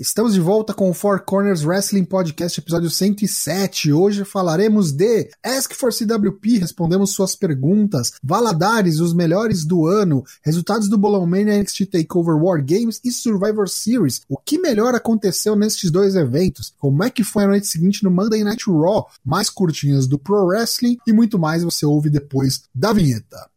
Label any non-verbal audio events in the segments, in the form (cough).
Estamos de volta com o Four Corners Wrestling Podcast, episódio 107. Hoje falaremos de Ask for CWP, respondemos suas perguntas, Valadares, os melhores do ano, resultados do Bolão Mania NXT TakeOver War Games e Survivor Series. O que melhor aconteceu nestes dois eventos? Como é que foi a noite seguinte no Monday Night Raw? Mais curtinhas do Pro Wrestling e muito mais você ouve depois da vinheta.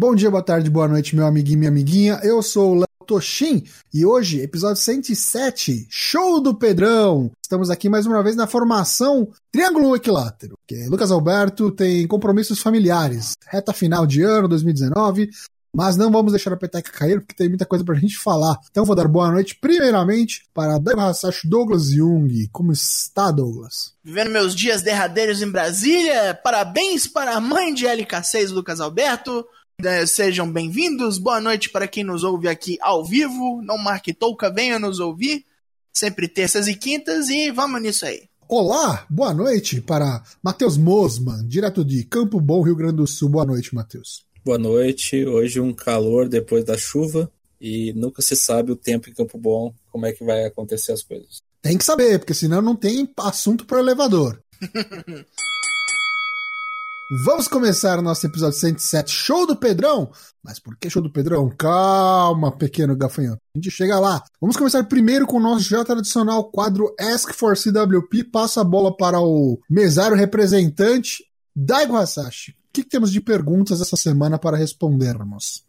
Bom dia, boa tarde, boa noite, meu amiguinho e minha amiguinha. Eu sou o Léo Toshin e hoje, episódio 107, Show do Pedrão. Estamos aqui mais uma vez na formação Triângulo Equilátero, que Lucas Alberto tem compromissos familiares. Reta final de ano, 2019. Mas não vamos deixar a peteca cair, porque tem muita coisa pra gente falar. Então vou dar boa noite, primeiramente, para Daigo Hasashi Douglas Jung. Como está, Douglas? Vivendo meus dias derradeiros em Brasília. Parabéns para a mãe de LK6, Lucas Alberto. É, sejam bem-vindos, boa noite para quem nos ouve aqui ao vivo. Não marque touca, venha nos ouvir. Sempre terças e quintas e vamos nisso aí. Olá, boa noite para Matheus Mosman, direto de Campo Bom, Rio Grande do Sul. Boa noite, Matheus. Boa noite. Hoje um calor depois da chuva e nunca se sabe o tempo em Campo Bom, como é que vai acontecer as coisas. Tem que saber, porque senão não tem assunto para o elevador. (laughs) Vamos começar o nosso episódio 107, Show do Pedrão. Mas por que Show do Pedrão? Calma, pequeno gafanhoto. A gente chega lá. Vamos começar primeiro com o nosso já tradicional quadro Ask for CWP. Passa a bola para o mesário representante, Daigo Hasashi. O que, que temos de perguntas essa semana para respondermos?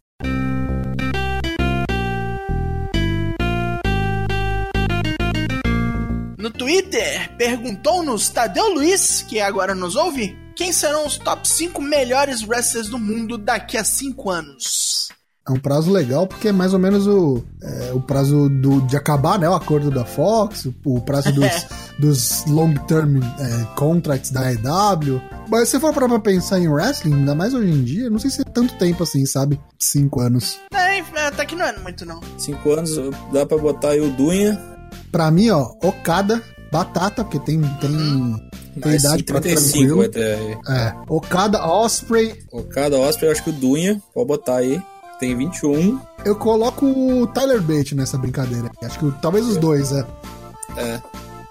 No Twitter, perguntou-nos Tadeu Luiz, que agora nos ouve, quem serão os top 5 melhores wrestlers do mundo daqui a 5 anos. É um prazo legal porque é mais ou menos o, é, o prazo do, de acabar né, o acordo da Fox, o, o prazo dos, (laughs) dos long-term é, contracts da EW. Mas se for pra pensar em wrestling, ainda mais hoje em dia, não sei se é tanto tempo assim, sabe? Cinco anos. É, até que não é muito não. Cinco anos dá pra botar aí o Dunha. Pra mim, ó, Okada, Batata, porque tem, tem, tem idade pra 35 tranquilo. até. É, Okada, Osprey. Okada, Osprey, eu acho que o Dunha, pode botar aí. Tem 21. Eu coloco o Tyler Bate nessa brincadeira. Acho que talvez os dois, é. É.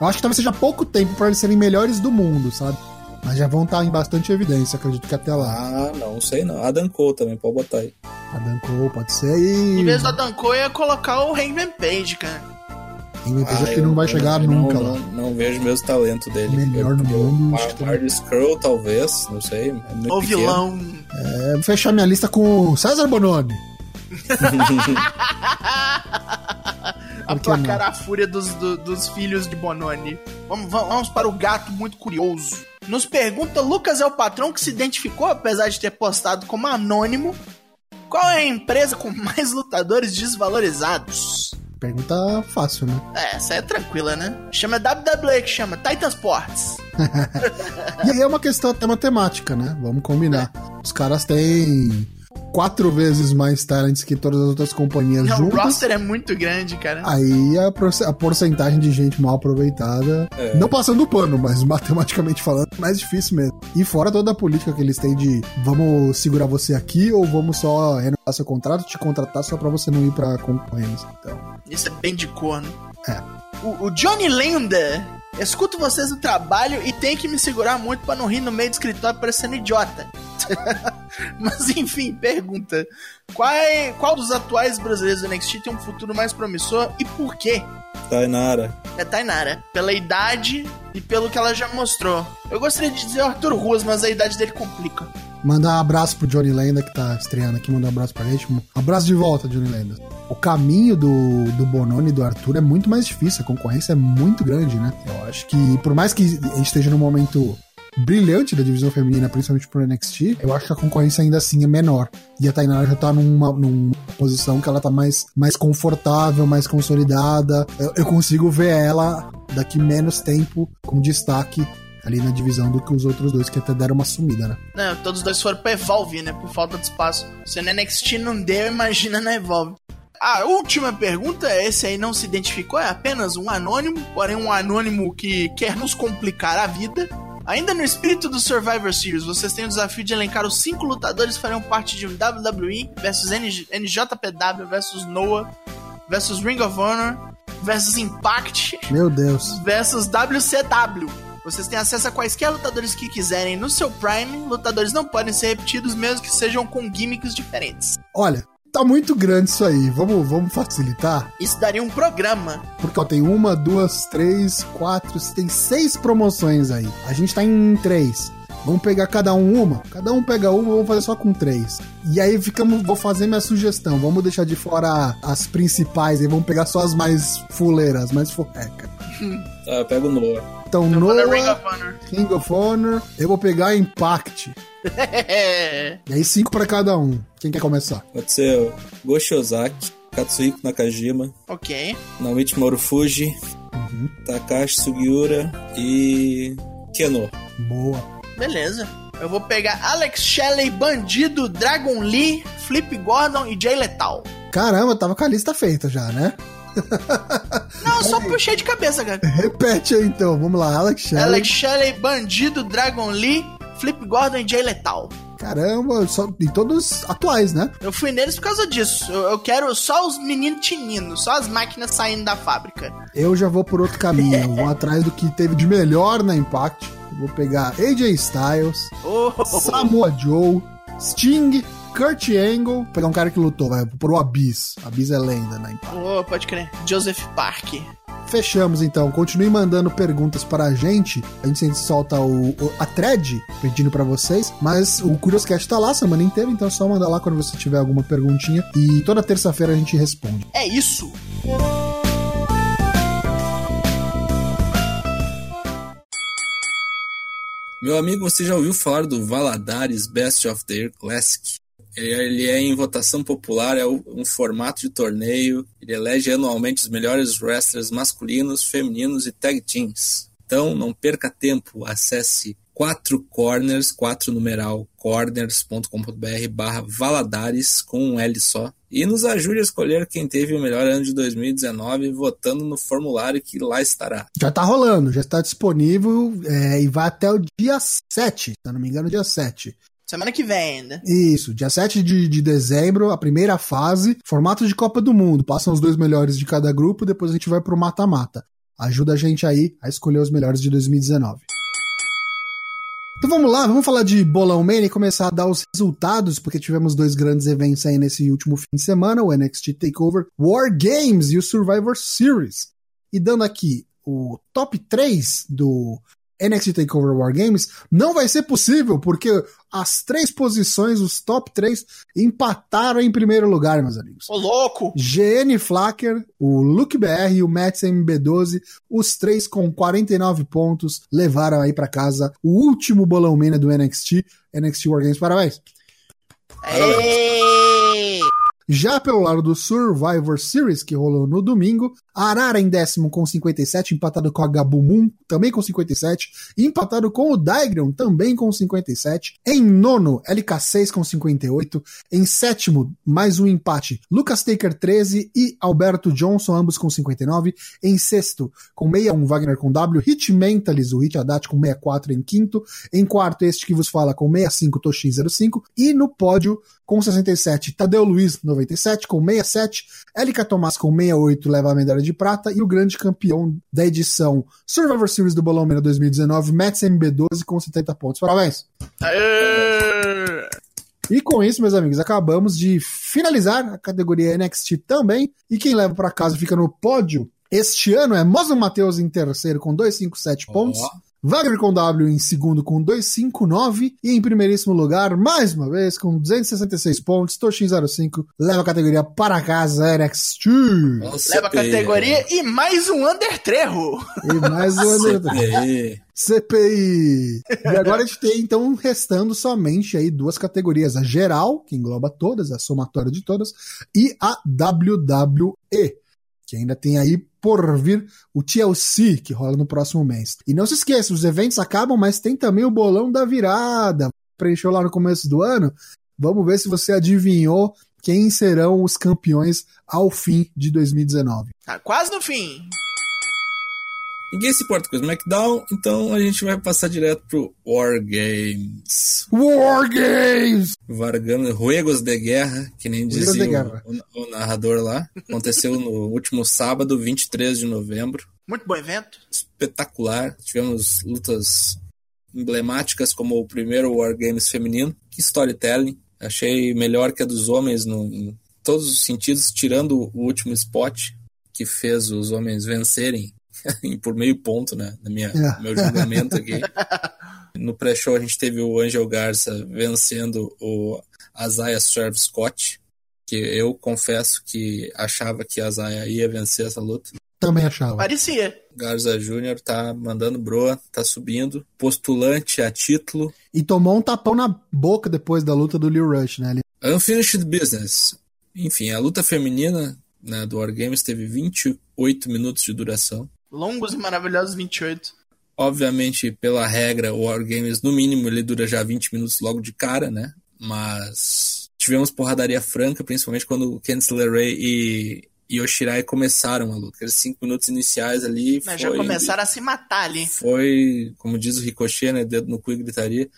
Eu acho que talvez seja pouco tempo pra eles serem melhores do mundo, sabe? Mas já vão estar em bastante evidência, acredito que até lá. Ah, não sei não. Adam Cole também, pode botar aí. Adam Cole pode ser e. Em vez da Danko, eu ia colocar o Hangman Page, cara. Em Ah, que não vai chegar eu nunca não, lá. Não, não vejo mesmo talento dele. Melhor no Eu- mundo, Mar- acho que Skrull, talvez, não sei. É O vilão. É, vou fechar minha lista com o César Bononi. (laughs) Aplacar a fúria dos, do- dos filhos de Bononi. Vamos, vamos, vamos para o gato muito curioso. Nos pergunta Lucas é o patrão que se identificou, apesar de ter postado como anônimo. Qual é a empresa com mais lutadores desvalorizados? Pergunta fácil, né? É, essa é tranquila, né? Chama WWE que chama Titan Sports. (laughs) E aí é uma questão até matemática, né? Vamos combinar. Os caras têm quatro vezes mais talents que todas as outras companhias Não, o juntas. roster é muito grande, cara. Aí a, a porcentagem de gente mal aproveitada, É. não passando o pano, mas (laughs) matematicamente falando, é mais difícil mesmo. E fora toda a política que eles têm de vamos segurar você aqui ou vamos só renovar seu contrato, te contratar só pra você não ir pra concorrência. Então, Isso é bem de corno. É. O, o Johnny Lenda. Escuto vocês no trabalho e tenho que me segurar muito pra não rir no meio do escritório parecendo idiota. (laughs) Mas enfim, pergunta. Qual, é- qual dos atuais brasileiros do NXT tem um futuro mais promissor e por quê? Tainara. É Tainara. Pela idade e pelo que ela já mostrou. Eu gostaria de dizer o Arthur Ruas, mas a idade dele complica. Mandar um abraço pro Johnny Lenda que tá estreando aqui, mandar um abraço pra gente. Um abraço de volta, Johnny Lenda. O caminho do, do Bononi e do Arthur é muito mais difícil, a concorrência é muito grande, né? Eu acho que, por mais que a gente esteja num momento brilhante da divisão feminina, principalmente pro NXT, eu acho que a concorrência ainda assim é menor. E a Tainara já tá numa, numa posição que ela tá mais, mais confortável, mais consolidada. Eu, eu consigo ver ela daqui menos tempo como destaque ali na divisão do que os outros dois que até deram uma sumida, né? Não, todos os dois foram pra Evolve, né? Por falta de espaço. Se no NXT não deu, imagina na Evolve. A última pergunta, esse aí não se identificou, é apenas um anônimo, porém um anônimo que quer nos complicar a vida. Ainda no espírito do Survivor Series, vocês têm o desafio de elencar os cinco lutadores que farão parte de um WWE versus NJ NJPW versus Noah versus Ring of Honor versus Impact Meu Deus. versus WCW. Vocês têm acesso a quaisquer lutadores que quiserem no seu Prime. Lutadores não podem ser repetidos, mesmo que sejam com gimmicks diferentes. Olha, tá muito grande isso aí. Vamos, vamos facilitar? Isso daria um programa. Porque ó, tem uma, duas, três, quatro, tem seis promoções aí. A gente tá em três. Vamos pegar cada um uma? Cada um pega uma, vamos fazer só com três. E aí ficamos, vou fazer minha sugestão. Vamos deixar de fora as principais e vamos pegar só as mais fuleiras, mais forreca. Tá, eu pego o Noah. Então, Eu na Ring Noah, of Honor. King of Honor, eu vou pegar Impact. (laughs) E aí cinco pra cada um. Quem quer começar? Pode ser o Goshi Ozaki, Katsuhiko Nakajima, ok. Naomichi Marufuji, Uhum. Takashi Sugiura e Keno. Boa. Beleza. Eu vou pegar Alex Shelley, Bandido, Dragon Lee, Flip Gordon e Jay Lethal. Caramba, tava com a lista feita já, né? (laughs) Não, só puxei de cabeça, cara. Repete aí então, vamos lá, Alex Shelley. Alex Shelley, Bandido, Dragon Lee, Flip Gordon e Jay Lethal. Caramba, só, e todos atuais, né? Eu fui neles por causa disso. Eu, eu quero só os meninos tininos, só as máquinas saindo da fábrica. Eu já vou por outro caminho, (laughs) vou atrás do que teve de melhor na Impact. Eu Vou pegar AJ Styles, Oh, Samoa Joe, Sting, Kurt Angle, vou pegar um cara que lutou, vai, por o Abyss. Abyss é lenda na Impact. oh, pode crer. Joseph Park. Fechamos então. Continue mandando perguntas para a gente. A gente sempre solta o, o- a thread pedindo para vocês. Mas o Curioscast tá lá a semana inteira, então é só mandar lá quando você tiver alguma perguntinha. E toda terça-feira a gente responde. É isso. Meu amigo, você já ouviu falar do Valadares Best of the Year Classic? Ele é em votação popular, é um formato de torneio. Ele elege anualmente os melhores wrestlers masculinos, femininos e tag teams. Então, não perca tempo, acesse 4 corners, 4 numeral, corners.com.br barra Valadares com um L só. E nos ajude a escolher quem teve o melhor ano de 2019 votando no formulário que lá estará. Já tá rolando, já está disponível é, e vai até o dia 7, se eu não me engano, dia 7. Semana que vem ainda. Isso, dia 7 de, de dezembro, a primeira fase, formato de Copa do Mundo. Passam os dois melhores de cada grupo, depois a gente vai pro mata-mata. Ajuda a gente aí a escolher os melhores de 2019. Então vamos lá, vamos falar de Bolão Mania e começar a dar os resultados, porque tivemos dois grandes eventos aí nesse último fim de semana, o NXT TakeOver War Games e o Survivor Series. E dando aqui o top 3 do NXT TakeOver War Games, não vai ser possível, porque as três posições, os top 3, empataram em primeiro lugar, meus amigos. Ô, louco! GN Flacker, o Luke BR e o Mets MB12, os três com 49 pontos, levaram aí pra casa o último bolão mena do NXT, NXT War Games. Parabéns! Ei! Já pelo lado do Survivor Series, que rolou no domingo, Arara em décimo com 57, empatado com a Gabumum, também com 57, empatado com o Daigron, também com 57. Em nono, LK6 com 58. Em sétimo, mais um empate, Lucas Taker 13 e Alberto Johnson, ambos com 59. Em sexto, com 61, Wagner com W, Hit Mentalis, o Hit Haddad com 64 em quinto. Em quarto, este que vos fala com 65, Toshin 05. E no pódio, com 67, Tadeu Luiz, 97, com 67, Elika Tomás com 68, leva a medalha de prata, e o grande campeão da edição Survivor Series do Bolão Mena 2019, Mets MB12, com 70 pontos. Parabéns! Aê! E com isso, meus amigos, acabamos de finalizar a categoria NXT também, e quem leva para casa fica no pódio este ano é Mosman Matheus em terceiro com 257 pontos. Ó. Wagner com W em segundo com 259 e em primeiríssimo lugar, mais uma vez, com 266 pontos, Toshin05 leva a categoria para casa. Nossa, Leva a categoria e mais um Undertrejo. E mais um (laughs) CPI. CPI. E agora a gente tem então restando somente aí duas categorias, a geral, que engloba todas, a somatória de todas, e a WWE, que ainda tem aí por vir o TLC, que rola no próximo mês. E não se esqueça, os eventos acabam, mas tem também o bolão da virada. Preencheu lá no começo do ano. Vamos ver se você adivinhou quem serão os campeões ao fim de 2019. Tá quase no fim. Ninguém se importa com o SmackDown, então a gente vai passar direto pro War Games. War Games! Vargando Ruegos de Guerra, que nem dizia o- o narrador lá. Aconteceu no (laughs) último sábado, 23 de novembro. Muito bom evento. Espetacular. Tivemos lutas emblemáticas como o primeiro War Games feminino. Que storytelling. Achei melhor que a dos homens no, em todos os sentidos, tirando o último spot que fez os homens vencerem (laughs) por meio ponto, né? Na minha, É. no meu julgamento aqui. (laughs) No pré-show a gente teve o Angel Garza vencendo o Isaiah Swerve Scott, que eu confesso que achava que a Isaiah ia vencer essa luta. Também achava. Parecia. Garza Júnior tá mandando broa, tá subindo, postulante a título. E tomou um tapão na boca depois da luta do Lil Rush, né? Ele- Unfinished Business. Enfim, a luta feminina né, do War Games teve 28 minutos de duração. Longos e maravilhosos 28. Obviamente, pela regra, o War Games, no mínimo, ele dura já 20 minutos logo de cara, né? Mas tivemos porradaria franca, principalmente quando o Candice LeRae e Yoshirai começaram a luta. Aqueles 5 minutos iniciais ali Né, foi... Já começaram a se matar ali. Foi, como diz o Ricochet, né? Dedo no cu e gritaria.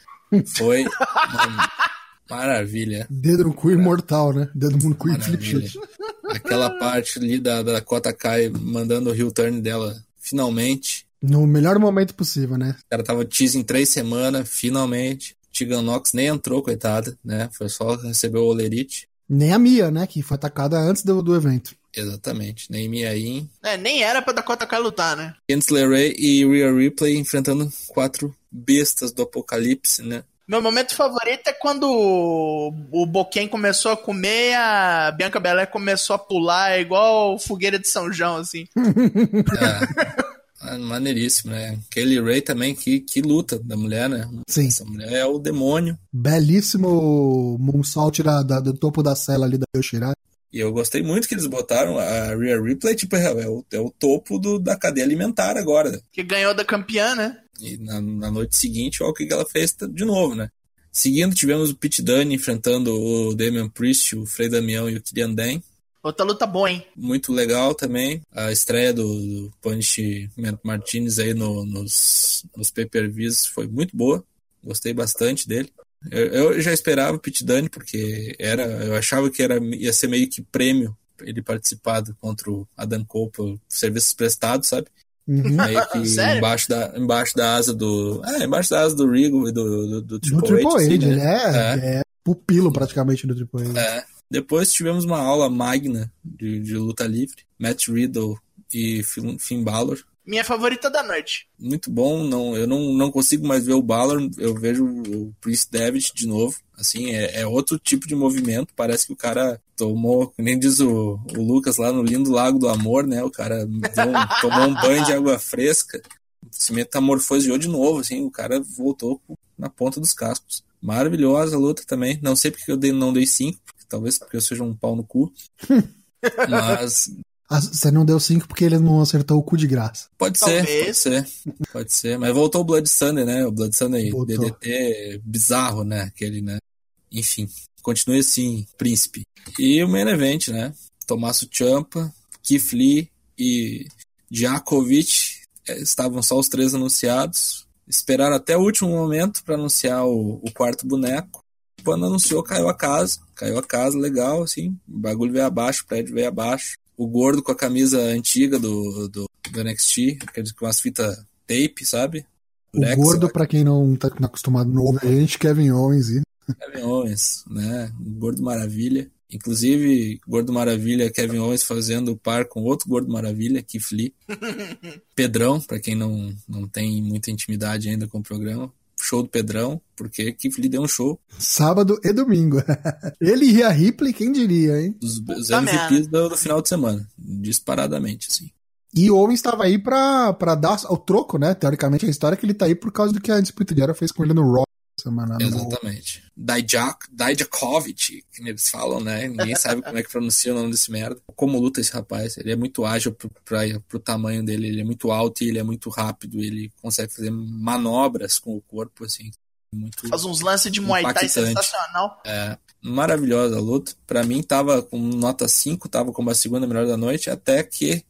Foi uma (laughs) maravilha. Dedo no cu imortal, né? Dedo no cu e flip Maravilha. chute. Aquela parte ali da, da Kota Kai mandando o heel turn dela, finalmente. No melhor momento possível, né? O cara tava teasing três semanas, finalmente. Tegan Nox nem entrou, coitada, né? Foi só receber o Olerite. Nem a Mia, né? Que foi atacada antes do, do evento. Exatamente. Naomi Ain, É, nem era pra Dakota Kai lutar, né? Candice LeRae e Rhea Ripley enfrentando quatro bestas do apocalipse, né? Meu momento favorito é quando o Boquen começou a comer, a Bianca Belair começou a pular, igual fogueira de São João, assim. É, maneiríssimo, né? Kelly Ray também, que, que luta da mulher, né? Sim. Essa mulher é o demônio. Belíssimo moonsault da, da- do topo da cela ali da Yoshirai. E eu gostei muito que eles botaram a Rhea Ripley, tipo, é, é o, é o topo do, da cadeia alimentar agora. Que ganhou da campeã, né? E na, na noite seguinte, olha o que ela fez de novo, né? Seguindo, tivemos o Pete Dunne enfrentando o Damian Priest, o Frei Damião e o Kilian Dan. Outra luta boa, hein? Muito legal também. A estreia do, do Punishment Martinez aí no- nos, nos pay-per-views foi muito boa. Gostei bastante dele. Eu, eu já esperava o Pete Dunne, porque era, eu achava que era, ia ser meio que prêmio ele participado contra o Adam Cole por serviços prestados, sabe? Uhum. Meio (laughs) que Sério? embaixo da, embaixo da asa do. É, embaixo da asa do Regal e do, do, do Triple, Do Triple H, H, assim, né? é, é pupilo praticamente do Triple H. É. Depois tivemos uma aula magna de, de luta livre. Matt Riddle e Finn Balor. Minha favorita da noite. Muito bom. Não, eu não, não consigo mais ver o Balor. Eu vejo o Prince Devitt de novo. Assim, é, é outro tipo de movimento. Parece que o cara tomou, nem diz o, o Lucas lá no lindo Lago do Amor, né? O cara um- (laughs) tomou um banho de água fresca. Se metamorfoseou de novo, assim. O cara voltou na ponta dos cascos. Maravilhosa a luta também. Não sei porque eu dei- não dei cinco, talvez porque eu seja um pau no cu. (laughs) Mas Você não deu 5 porque ele não acertou o cu de graça. Pode ser, Talvez. pode ser. Pode ser. Mas voltou o Blood Sunday, né? O Blood Sunday Voltou. DDT bizarro, né? Aquele, né? Enfim, continue assim, príncipe. E o main event, né? Tommaso Ciampa, Keith Lee e Djakovic eh, estavam só os três anunciados. Esperaram até o último momento para anunciar o, o quarto boneco. Quando anunciou, caiu a casa. Caiu a casa, legal, assim. O bagulho veio abaixo, o prédio veio abaixo. O gordo com a camisa antiga do, do, do NXT, aqueles com as fitas tape, sabe? O Durex, gordo, ó, pra quem não tá acostumado no ouvir a gente, Kevin Owens. E... Kevin Owens, né? O Gordo Maravilha. Inclusive, Gordo Maravilha, Kevin Owens fazendo par com outro Gordo Maravilha, Keith Lee. (laughs) Pedrão, pra quem não, não tem muita intimidade ainda com o programa. Show do Pedrão, porque Lee deu um show Sábado e domingo. (laughs) ele e a Ripley, quem diria, hein? dos, dos Puta MVPs do, do final de semana. Disparadamente, assim. E o Owens estava aí pra, pra dar o troco, né? Teoricamente, a história é que ele tá aí por causa do que a disputa de era fez com ele no Raw semana. no- Exatamente. Dijak, Dijakovic, que eles falam, né? Ninguém (laughs) sabe como é que pronuncia o nome desse merda. Como luta esse rapaz? Ele é muito ágil pro, pra, pro tamanho dele, ele é muito alto e ele é muito rápido, ele consegue fazer manobras com o corpo, assim. Muito Faz uns lances de Muay Thai sensacional. é, maravilhosa a luta. Pra mim tava com nota 5, tava como a segunda melhor da noite, até que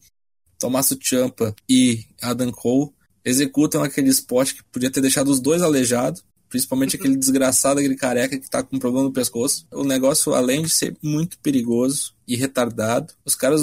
Tommaso Ciampa e Adam Cole executam aquele spot que podia ter deixado os dois aleijados, principalmente aquele desgraçado, aquele careca que tá com problema no pescoço. O negócio, além de ser muito perigoso e retardado, os caras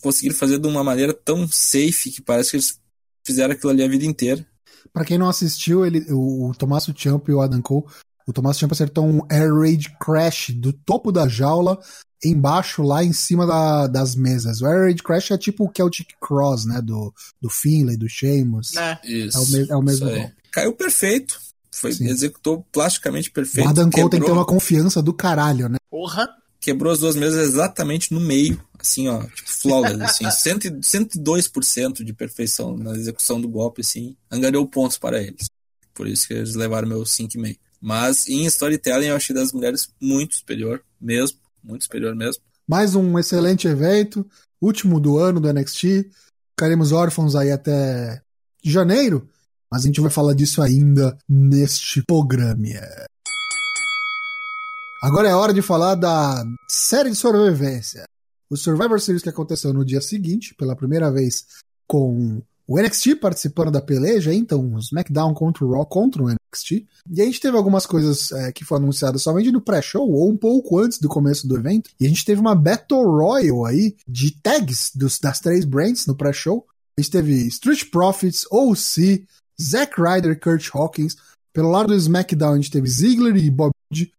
conseguiram fazer de uma maneira tão safe que parece que eles fizeram aquilo ali a vida inteira. Para quem não assistiu, ele, o, o Tommaso Ciampa e o Adam Cole, o Tommaso Ciampa acertou um Air Raid Crash do topo da jaula embaixo, lá em cima da, das mesas. O Air Raid Crash é tipo o Celtic Cross, né? Do, do Finlay, do Sheamus. É. Isso, É o, me, é o mesmo golpe. Caiu perfeito. Foi, Sim. executou plasticamente perfeito. O Adam Cole tem que ter uma confiança do caralho, né? Porra. quebrou as duas mesas exatamente no meio, assim, ó, tipo flawless, assim, (laughs) 100, 102% de perfeição na execução do golpe, assim, angariou pontos para eles. Por isso que eles levaram meu 5,5. Mas em storytelling eu achei das mulheres muito superior, mesmo, muito superior mesmo. Mais um excelente evento, último do ano do NXT. Ficaremos órfãos aí até janeiro, mas a gente vai falar disso ainda neste programa. Agora é hora de falar da série de sobrevivência. O Survivor Series que aconteceu no dia seguinte, pela primeira vez, com o NXT participando da peleja, então o SmackDown contra o Raw contra o NXT. E a gente teve algumas coisas é, que foram anunciadas somente no pré-show ou um pouco antes do começo do evento. E a gente teve uma Battle Royal aí de tags dos, das três brands no pré-show. A gente teve Street Profits, OC, Zack Ryder e Kurt Hawkins. Pelo lado do SmackDown, a gente teve Ziggler e Bob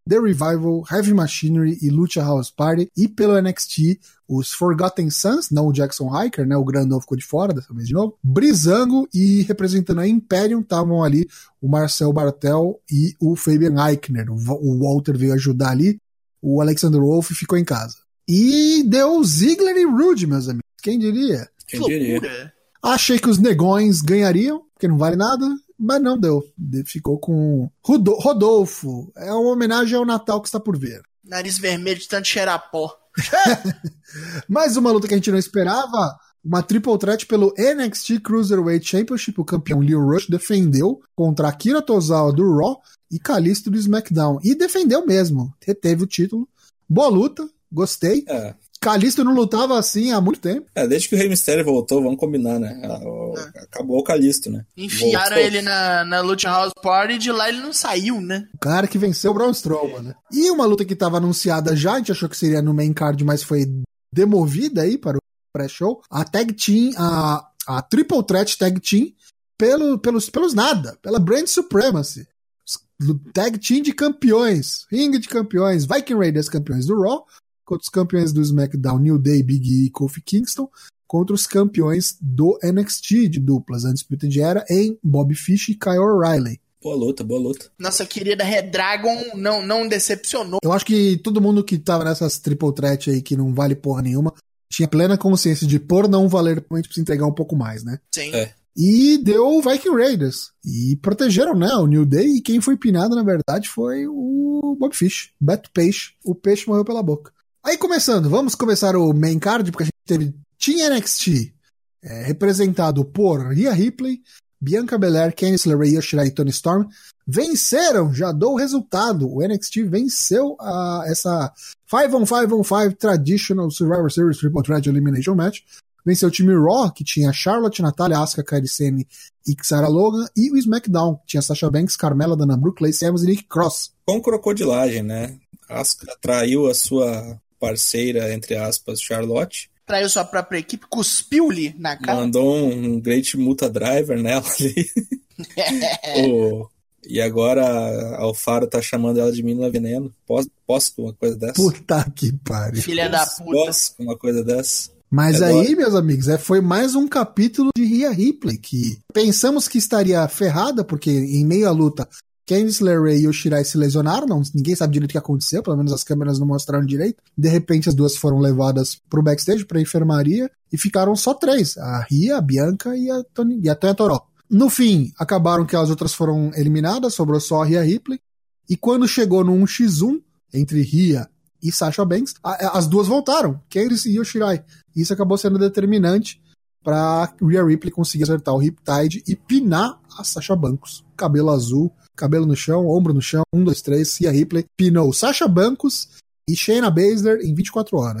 The Revival, Heavy Machinery e Lucha House Party. E pelo NXT, os Forgotten Sons, não o Jackson Hiker, né? O grandão ficou de fora dessa vez de novo. Brizango e representando a Imperium estavam ali o Marcel Bartel e o Fabian Eichner. O Walter veio ajudar ali. O Alexander Wolf ficou em casa. E deu Ziggler e Rude, meus amigos. Quem diria? Quem Que diria? loucura. Achei que os negões ganhariam, porque não vale nada, mas não deu. De- Ficou com Rodo- Rodolfo. É uma homenagem ao Natal que está por vir. Nariz vermelho de tanto cheirar pó. (laughs) Mais uma luta que a gente não esperava. Uma triple threat pelo NXT Cruiserweight Championship. O campeão Leo Rush defendeu contra Akira Tozawa do Raw e Kalisto do SmackDown. E defendeu mesmo. Reteve o título. Boa luta. Gostei. É, Kalisto não lutava assim há muito tempo. é, desde que o Rey Mysterio voltou, vamos combinar, né? Ah, o- Acabou o Calisto, né? Enfiaram Voltou. ele na, na Lucha House Party e de lá ele não saiu, né? O cara que venceu o Braun Strowman, né? E uma luta que estava anunciada já, a gente achou que seria no main card, mas foi demovida aí para o pré-show. A tag team, a, a triple threat tag team, pelo, pelos, pelos nada, pela Brand Supremacy. Tag team de campeões, ringue de campeões, Viking Raiders campeões do Raw, contra os campeões do SmackDown, New Day, Big E e Kofi Kingston, contra os campeões do NXT de duplas, Undisputed Era, em Bob Fish e Kyle O'Reilly. Boa luta, boa luta. Nossa querida Red Dragon não, não decepcionou. Eu acho que todo mundo que tava nessas triple threat aí que não vale porra nenhuma tinha plena consciência de por não valer, a gente precisa entregar um pouco mais, né? Sim. É. E deu o Viking Raiders. E protegeram, né? O New Day. E quem foi pinado, na verdade, foi o Bob Fish. Beto Peixe. O peixe morreu pela boca. Aí começando, vamos começar o main card, porque a gente teve Team NXT é, representado por Rhea Ripley, Bianca Belair, Candice LeRae, Io Shirai e Tony Storm. Venceram, já dou o resultado. O NXT venceu a, essa 5 on 5 on 5 Traditional Survivor Series Triple Threat Elimination Match. Venceu o time Raw, que tinha Charlotte, Natália, Asuka, Kairi e Sarah Logan. E o SmackDown, que tinha Sasha Banks, Carmela, Dana Brooke, Lacey Evans e Nick Cross. Com crocodilagem, né? Asuka traiu a sua parceira, entre aspas, Charlotte. Traiu sua própria equipe, cuspiu-lhe na cara. Mandou um great muta driver nela ali. (laughs) O- E agora a Alfaro tá chamando ela de menina veneno. Posso, posso com uma coisa dessa? Puta que pariu. Filha da puta. Posso com uma coisa dessa? Mas É aí, meus amigos, é, foi mais um capítulo de Rhea Ripley, que pensamos que estaria ferrada, porque em meio à luta, Candice LeRae e o Shirai se lesionaram, não, ninguém sabe direito o que aconteceu, pelo menos as câmeras não mostraram direito. De repente, as duas foram levadas pro backstage, pra enfermaria, e ficaram só três, a Rhea, a Bianca e a, Tony, e a Tonha Toró. No fim, acabaram que as outras foram eliminadas, sobrou só a Rhea Ripley, e quando chegou no 1x1, entre Rhea e Sasha Banks, a- as duas voltaram, Candice e Yoshirai. Isso acabou sendo determinante para Rhea Ripley conseguir acertar o Riptide e pinar a Sasha Banks. Cabelo azul, cabelo no chão, ombro no chão, um, dois, três, Rhea Ripley pinou Sasha Banks e Shayna Baszler em 24 horas.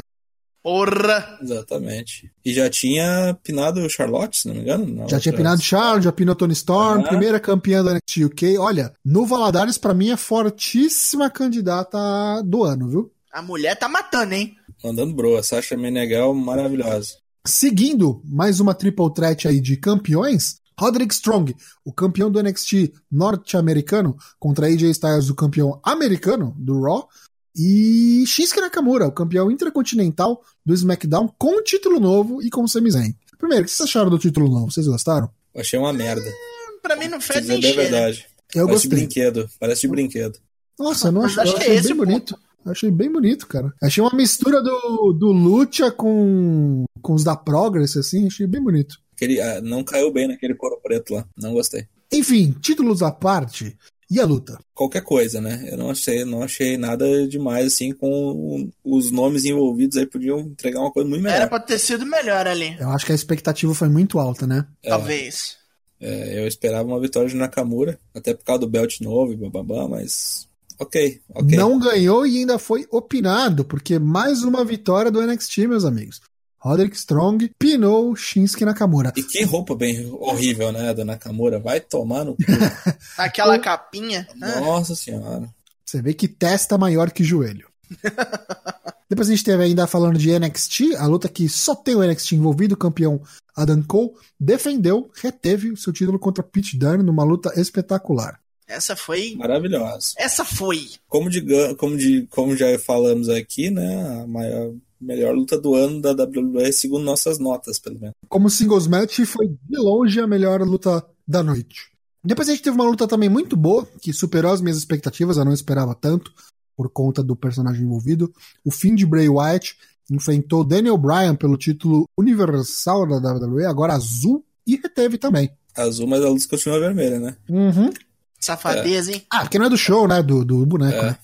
Porra! Exatamente. E já tinha pinado o Charlotte, se não me engano. Já outra... tinha pinado Charlotte, já pinou Tony Storm, primeira campeã do NXT UK. Olha, no Valadares, para mim, é fortíssima candidata do ano, viu? A mulher tá matando, hein? Mandando broa. Sasha Meneghel, maravilhosa. Seguindo mais uma triple threat aí de campeões, Roderick Strong, o campeão do NXT norte-americano, contra AJ Styles, o campeão americano do Raw, e Shinsuke Nakamura, o campeão intercontinental do SmackDown, com título novo e com Sami Zayn. Primeiro, o que vocês acharam do título novo? Vocês gostaram? Eu achei uma merda. Hum, pra mim não fez nem cheiro. verdade. Eu Parece gostei. de brinquedo. Parece de brinquedo. Nossa, eu não achei, eu achei bem bonito. Eu achei bem bonito, cara. Achei uma mistura do, do Lucha com, com os da Progress, assim, achei bem bonito. Aquele, ah, não caiu bem naquele couro preto lá. Não gostei. Enfim, títulos à parte. E a luta? Qualquer coisa, né? Eu não achei, não achei nada demais, assim, com os nomes envolvidos aí podiam entregar uma coisa muito melhor. Era pra ter sido melhor ali. Eu acho que a expectativa foi muito alta, né? É, Talvez. É, eu esperava uma vitória de Nakamura, até por causa do belt novo e bababá, mas ok, ok. Não ganhou e ainda foi opinado, porque mais uma vitória do NXT, meus amigos. Roderick Strong pinou Shinsuke Nakamura. E que roupa bem horrível, né, da Nakamura. Vai tomar no cu. (laughs) Aquela capinha. Nossa senhora. Você vê que testa maior que joelho. (laughs) Depois a gente teve ainda falando de NXT, a luta que só tem o NXT envolvido, o campeão Adam Cole defendeu, reteve o seu título contra Pete Dunne numa luta espetacular. Essa foi maravilhosa. Essa foi. Como de, como de como já falamos aqui, né, a maior melhor luta do ano da WWE, segundo nossas notas, pelo menos. Como singles match, foi de longe a melhor luta da noite. Depois a gente teve uma luta também muito boa, que superou as minhas expectativas, eu não esperava tanto, por conta do personagem envolvido. O fim de Bray Wyatt enfrentou Daniel Bryan pelo título universal da WWE, agora azul, e reteve também. Azul, mas a luz continua vermelha, né? Uhum. Safadeza, é. hein? Ah, porque não é do show, né? Do, do boneco, é. né?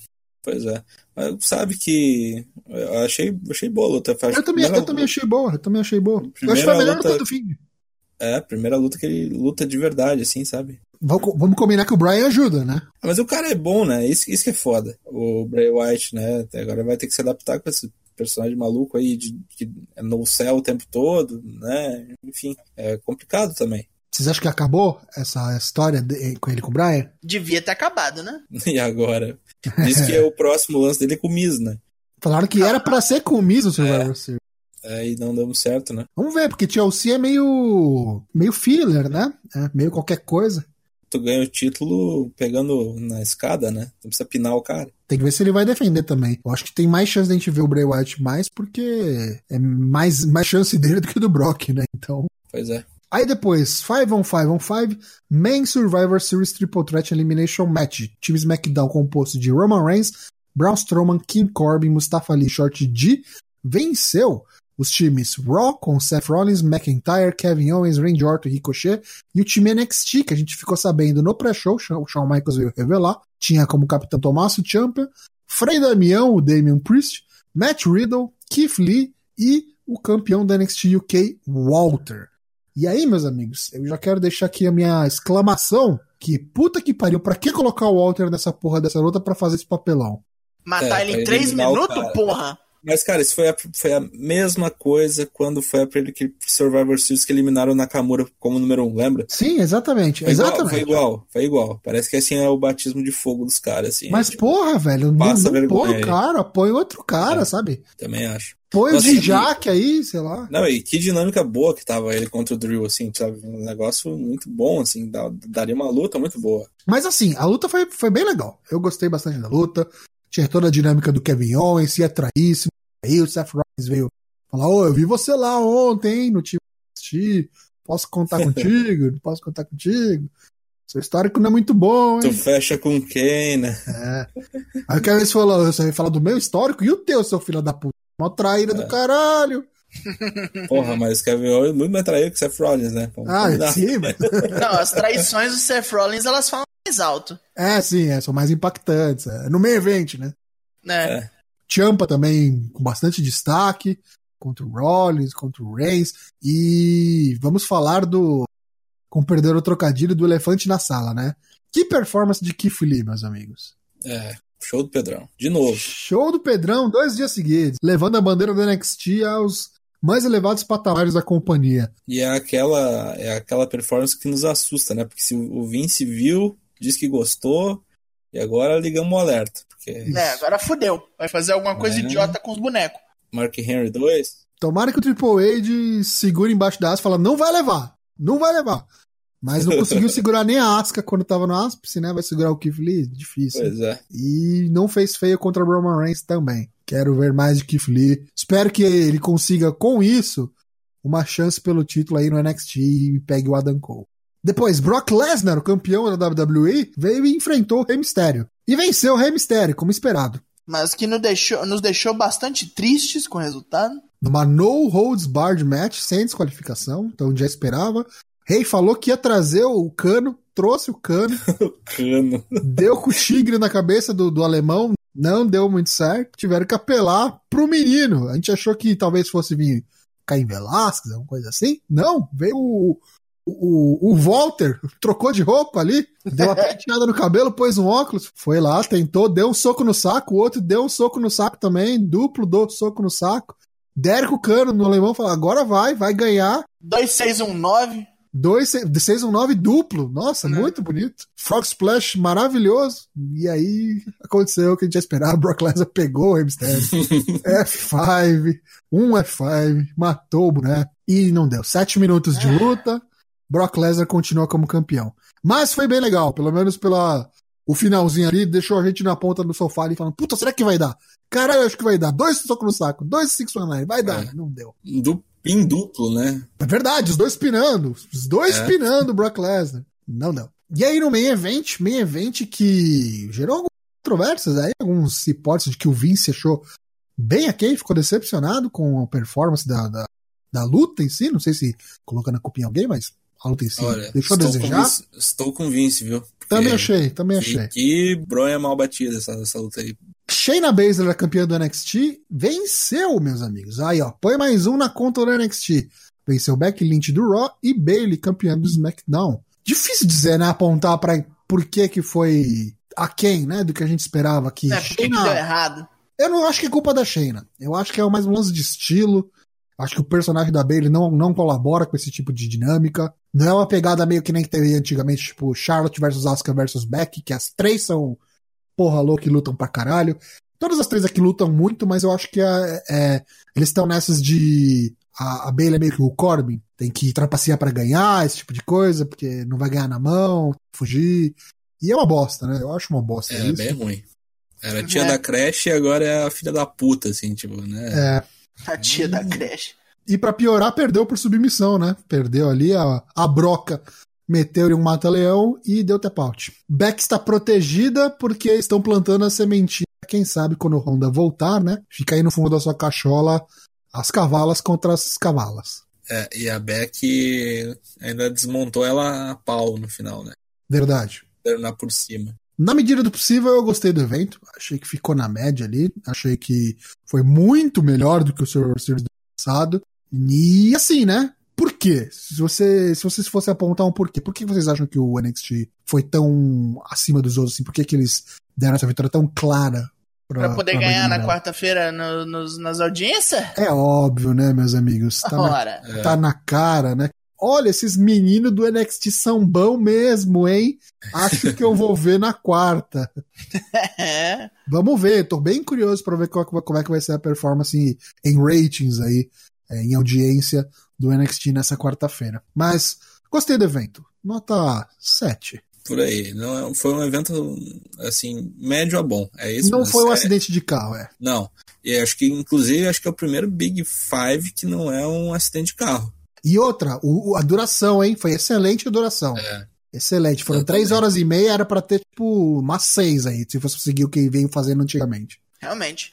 Pois é. Mas sabe que eu achei, achei boa a luta. Eu também, eu também achei boa, eu também achei boa. Eu acho que foi a melhor luta, luta do fim. É, a primeira luta que ele luta de verdade, assim, sabe? Vamos, combinar que o Brian ajuda, né? Mas o cara é bom, né? Isso, isso que é foda. O Bray White, né? Agora vai ter que se adaptar com esse personagem maluco aí de, que é no céu o tempo todo, né? Enfim, é complicado também. Vocês acham que acabou essa história de, com ele com o Brian? Devia ter acabado, né? (laughs) E agora? Diz que é o próximo lance dele com o Miz, né? Falaram que era para ser com o Miz o Survivor é. Series. É, e não demos certo, né? Vamos ver, porque TLC é meio. meio filler, né? É meio qualquer coisa. Tu ganha o título pegando na escada, né? Tu precisa pinar o cara. Tem que ver se ele vai defender também. Eu acho que tem mais chance de a gente ver o Bray Wyatt mais, porque é mais, mais chance (laughs) dele do que do Brock, né? Então. Pois é. Aí depois, 5 on 5 on 5, Main Survivor Series Triple Threat Elimination Match. Time SmackDown composto de Roman Reigns, Braun Strowman, King Corbin, Mustafa Ali, Short G, venceu os times Raw com Seth Rollins, McIntyre, Kevin Owens, Randy Orton e Ricochet, e o time NXT, que a gente ficou sabendo no pré-show, o Shawn Michaels veio revelar, tinha como capitão Tommaso Ciampa, Frei Damião, o Damian Priest, Matt Riddle, Keith Lee e o campeão da NXT UK, Walter. E aí, meus amigos, eu já quero deixar aqui a minha exclamação que puta que pariu, pra que colocar o Walter nessa porra dessa luta para fazer esse papelão? Matar é, ele em 3 minutos, porra? Mas, cara, isso foi a, foi a mesma coisa quando foi a Survivor Series que eliminaram o Nakamura como número 1, um, lembra? Sim, exatamente. Foi exatamente. Igual, foi igual, foi igual. Parece que assim é o batismo de fogo dos caras, assim. Mas, tipo, porra, velho, passa não, não põe o cara, põe outro cara, é, sabe? Também acho. Põe o Dijak aí, sei lá. Não, e que dinâmica boa que tava ele contra o Drill, assim, sabe? Um negócio muito bom, assim, daria uma luta muito boa. Mas assim, a luta foi, foi bem legal. Eu gostei bastante da luta. Tinha toda a dinâmica do Kevin Owens, ia trair, Aí o Seth Rollins veio falar: Ô, eu vi você lá ontem no time assistir. Posso contar (laughs) contigo? Não posso contar contigo? Seu histórico não é muito bom, hein? Tu fecha com quem, né? É. Aí o Kevin falou: você vai falar do meu histórico e o teu, seu filho da puta. Uma traíra é. do caralho. Porra, mas Kevin Owens é muito mais traído que Seth Rollins, né? Vamos ah, combinar. sim, mas... Não, as traições do Seth Rollins, elas falam mais alto. É, sim, é, são mais impactantes. É, no meio evento, né? É. é. Champa também com bastante destaque contra o Rollins, contra o Reigns. E vamos falar do. Com perder o trocadilho do elefante na sala, né? Que performance de Keith Lee, meus amigos. É, Show do Pedrão. De novo. Show do Pedrão, dois dias seguidos, levando a bandeira do NXT aos mais elevados patamares da companhia. E é aquela, é aquela performance que nos assusta, né? Porque se o Vince viu, disse que gostou, e agora ligamos o alerta. Porque... É, agora fudeu. Vai fazer alguma coisa É. idiota com os bonecos. Mark Henry 2. Tomara que o Triple H segure embaixo da asa e fala, não vai levar, não vai levar. Mas não conseguiu (laughs) segurar nem a Asuka quando tava no ápice, né? Vai segurar o Keith Lee? Difícil. Pois é. E não fez feio contra o Roman Reigns também. Quero ver mais de Keith Lee. Espero que ele consiga, com isso, uma chance pelo título aí no NXT e pegue o Adam Cole. Depois, Brock Lesnar, o campeão da WWE, veio e enfrentou o Rey Mysterio. E venceu o Rey Mysterio, como esperado. Mas que nos deixou, nos deixou bastante tristes com o resultado. Numa no holds barred match, sem desqualificação, então já esperava. Rey falou que ia trazer o cano, trouxe o cano, (laughs) Cano. deu com o tigre na cabeça do, do alemão, não deu muito certo. Tiveram que apelar pro menino. A gente achou que talvez fosse vir Caim Velasquez, alguma coisa assim. Não, veio o, o, o Walter, trocou de roupa ali, deu uma (laughs) penteada no cabelo, pôs um óculos, foi lá, tentou, deu um soco no saco, o outro deu um soco no saco também, duplo, deu soco no saco. Deram com o cano no alemão, falou, agora vai, vai ganhar. 2619. 619 duplo. Nossa, Né? muito bonito. Frog Splash maravilhoso. E aí aconteceu o que a gente ia esperar. (laughs) Brock Lesnar pegou o Mysterio. (laughs) F5, um F5, matou o boneco. E não deu. Sete minutos de luta. Brock Lesnar continua como campeão. Mas foi bem legal, pelo menos pela o finalzinho ali, deixou a gente na ponta do sofá ali falando, puta, será que vai dar? Caralho, acho que vai dar. Dois socos no saco, dois six one nine, vai dar. É. Não deu. Du pin duplo, né? É verdade, os dois pinando. Os dois É. pinando o Brock Lesnar. Não, não. E aí no main event, main event que gerou algumas controvérsias aí, alguns hipóteses de que o Vince achou bem aquém, ficou decepcionado com a performance da, da, da luta em si. Não sei se colocando a culpa em alguém, mas a luta em si Olha, deixou a estou, desejar. com Vince, estou com Vince, viu? Porque Também achei, também Que, achei. que bronha mal batida essa, essa luta aí. Shayna Baszler, a campeã do NXT, venceu, meus amigos. Aí, ó, põe mais um na conta do NXT. Venceu Becky Lynch do Raw e Bailey, campeã do SmackDown. Difícil dizer, né, apontar pra por que que foi aquém, né, do que a gente esperava aqui. É, porque que deu errado. Eu não acho que é culpa da Shayna. Eu acho que é mais um lance de estilo. Acho que o personagem da Bailey não, não colabora com esse tipo de dinâmica. Não é uma pegada meio que nem que teve antigamente, tipo Charlotte versus Asuka versus Becky, que as três são porra louca e lutam pra caralho. Todas as três aqui lutam muito, mas eu acho que é, é, eles estão nessas de. A, a Bailey é meio que o Corbin, tem que trapacear pra ganhar, esse tipo de coisa, porque não vai ganhar na mão, fugir. E é uma bosta, né? Eu acho uma bosta É, isso. bem ruim. Era a tia É. da creche e agora é a filha da puta, assim, tipo, né? É. A tia da creche. E pra piorar, perdeu por submissão, né? Perdeu ali a, a broca, meteu-lhe um mata-leão e deu tap out. Beck está protegida porque estão plantando a sementinha. Quem sabe quando o Honda voltar, né? Fica aí no fundo da sua cachola as cavalas contra as cavalas. É, e a Beck ainda desmontou ela a pau no final, né? Verdade. Terminar por cima. Na medida do possível, eu gostei do evento. Achei que ficou na média ali. Achei que foi muito melhor do que o Survivor Series do passado. E assim, né? Por quê? Se, você, se vocês fossem apontar um porquê, por que vocês acham que o NXT foi tão acima dos outros? Assim? Por que, que eles deram essa vitória tão clara? Pra poder pra ganhar na quarta-feira no- nos- nas audiências? É óbvio, né, meus amigos? Tá na. É. tá na cara, né? Olha, esses meninos do NXT são bom mesmo, hein? Acho que eu vou ver na quarta. (laughs) É. Vamos ver, tô bem curioso pra ver como é que vai ser a performance em ratings aí, é, em audiência do NXT nessa quarta-feira. Mas gostei do evento. Nota 7. Por aí. Não, é- foi um evento, assim, médio a bom. É isso Não foi um é- acidente de carro, é. Não. E acho que, inclusive, acho que é o primeiro Big Five que não é um acidente de carro. E outra, o- a duração, hein? Foi excelente a duração. É. Excelente. Foram Exatamente. três horas e meia, era pra ter, tipo, umas seis aí, se fosse seguir o que veio fazendo antigamente. Realmente.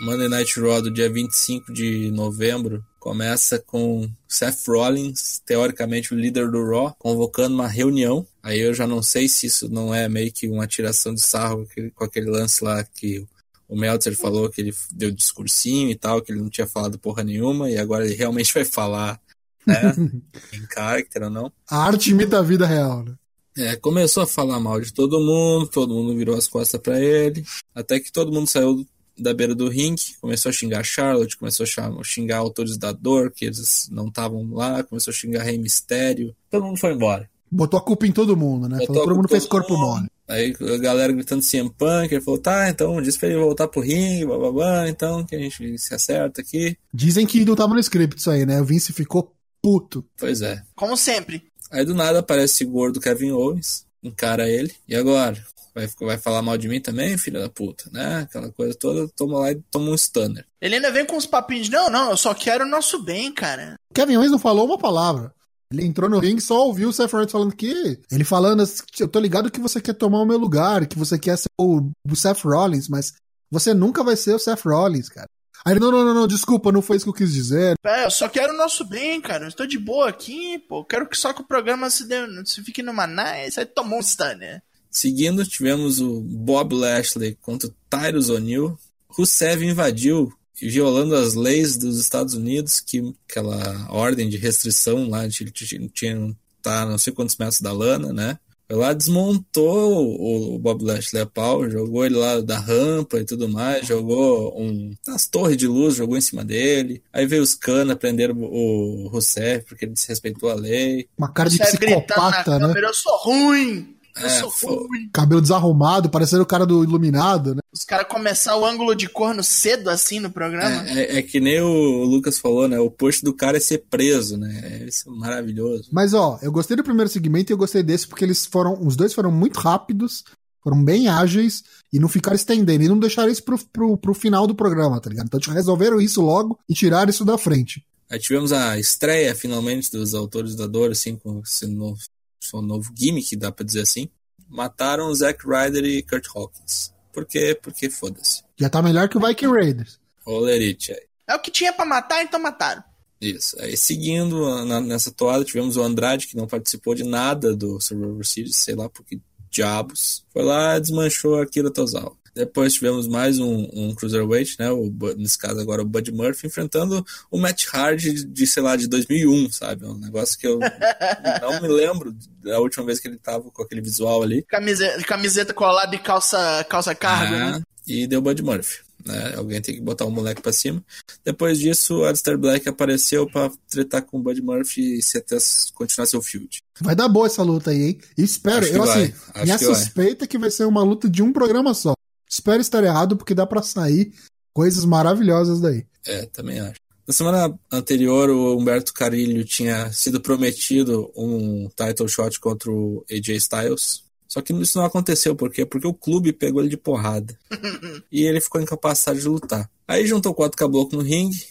Monday Night Raw do dia 25 de novembro começa com Seth Rollins, teoricamente o líder do Raw, convocando uma reunião. Aí eu já não sei se isso não é meio que uma tiração de sarro com aquele, lance lá que o Meltzer falou que ele deu discursinho e tal, que ele não tinha falado porra nenhuma, e agora ele realmente vai falar, né? (laughs) em character ou não. A arte imita a vida real, né? É, começou a falar mal de todo mundo, todo mundo virou as costas para ele, até que todo mundo saiu da beira do ringue, começou a xingar Charlotte, começou a xingar autores da dor, que eles não estavam lá, começou a xingar Rei Mistério, todo mundo foi embora. Botou a culpa em todo mundo, né? Falou, todo mundo fez corpo mole. Aí a galera gritando CM Punk, ele falou, tá, então diz pra ele voltar pro ringue, bababá, então que a gente se acerta aqui. Dizem que não tava no script isso aí, né? O Vince ficou puto. Pois é. Como sempre. Aí do nada aparece o gordo Kevin Owens, encara ele, e agora? Vai, vai falar mal de mim também, filha da puta, né? Aquela coisa toda, toma lá e toma um stunner. Ele ainda vem com uns papinhos de, não, não, eu só quero o nosso bem, cara. Kevin Owens não falou uma palavra. Ele entrou no ringue só ouviu o Seth Rollins falando que. Ele falando assim, eu tô ligado que você quer tomar o meu lugar, que você quer ser o, o Seth Rollins, mas você nunca vai ser o Seth Rollins, cara. Aí ele, não, não, não, não, desculpa, não foi isso que eu quis dizer. É, eu só quero o nosso bem, cara. Eu estou de boa aqui, pô. Quero que só que o programa se, dê, se fique numa nice. Aí tomou um stun, né? Seguindo, tivemos o Bob Lashley contra o Tyrus O'Neill. Rusev invadiu violando as leis dos Estados Unidos, que aquela ordem de restrição lá de tinha tá não sei quantos metros da lana, né? Foi lá, desmontou o, Bob Lashley a pau, jogou ele lá da rampa e tudo mais, jogou um, as torres de luz, jogou em cima dele. Aí veio os canas, prenderam o Rousseff porque ele desrespeitou a lei. Uma cara de psicopata, né? Câmera, eu sou ruim! Eu é, sou ruim. Cabelo desarrumado, parecendo o cara do Iluminado, né? Os caras começar o ângulo de corno cedo assim no programa. É, é, é, que nem o Lucas falou, né? O posto do cara é ser preso, né? Isso é maravilhoso. Mas ó, eu gostei do primeiro segmento e eu gostei desse porque eles foram. Os dois foram muito rápidos, foram bem ágeis e não ficaram estendendo. E não deixaram isso pro, pro, pro final do programa, tá ligado? Então tipo, resolveram isso logo e tiraram isso da frente. Aí tivemos a estreia, finalmente, dos autores da dor, assim, com esse novo, seu novo gimmick, dá pra dizer assim. Mataram Zack Ryder e Kurt Hawkins. Por quê? Porque foda-se. Já tá melhor que o Viking Raiders. Olerite aí. É o que tinha para matar, então mataram. Isso. Aí seguindo na, nessa toada, tivemos o Andrade, que não participou de nada do Survivor Series, sei lá por que diabos. Foi lá desmanchou Akira Tozawa. Depois tivemos mais um, um Cruiserweight, né? O, nesse caso agora o Bud Murphy, enfrentando o Matt Hardy de, sei lá, de 2001, sabe? Um negócio que eu (laughs) não me lembro da última vez que ele tava com aquele visual ali. Camiseta, camiseta colada e calça, calça cargo, ah, né? E deu Bud Murphy. Né? Alguém tem que botar o moleque pra cima. Depois disso, o Alistair Black apareceu pra tretar com o Bud Murphy e se até continuar seu field. Vai dar boa essa luta aí, hein? Espero, eu assim, minha suspeita é que vai ser uma luta de um programa só. Espero estar errado, porque dá para sair coisas maravilhosas daí. É, também acho. Na semana anterior, o Humberto Carilho tinha sido prometido um title shot contra o AJ Styles. Só que isso não aconteceu, por quê? Porque o clube pegou ele de porrada. (laughs) e ele ficou incapacitado de lutar. Aí juntou quatro caboclos no ringue.